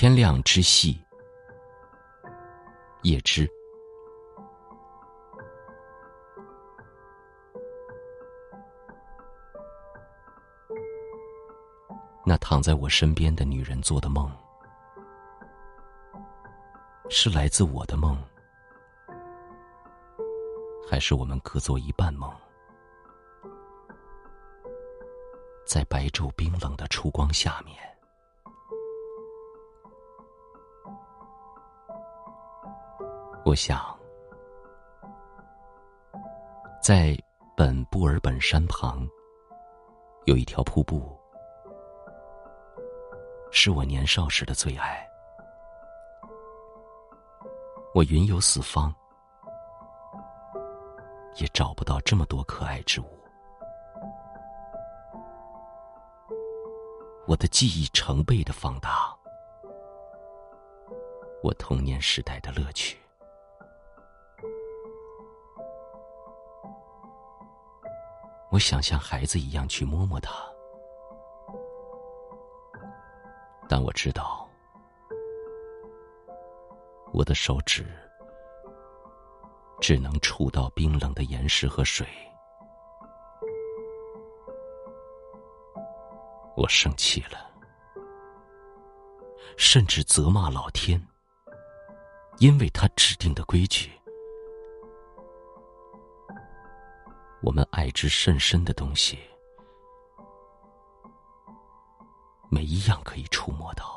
天亮之夕，叶知。那躺在我身边的女人做的梦，是来自我的梦，还是我们各做一半梦？在白昼冰冷的烛光下面，我想，在本布尔本山旁有一条瀑布。是我年少时的最爱。我云游四方，也找不到这么多可爱之物。我的记忆成倍的放大，我童年时代的乐趣。我想像孩子一样去摸摸它。但我知道，我的手指只能触到冰冷的岩石和水。我生气了，甚至责骂老天，因为他制定的规矩，我们爱之甚深的东西。每一样可以触摸到。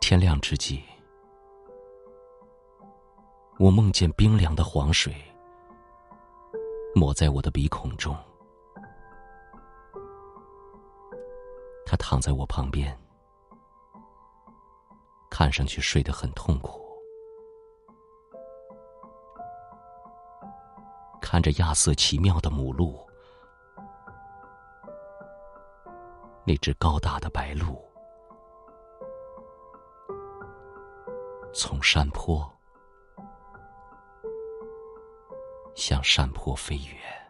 天亮之际，我梦见冰凉的黄水抹在我的鼻孔中，他躺在我旁边，看上去睡得很痛苦。看着亚瑟奇妙的母鹿，那只高大的白鹿从山坡向山坡飞远。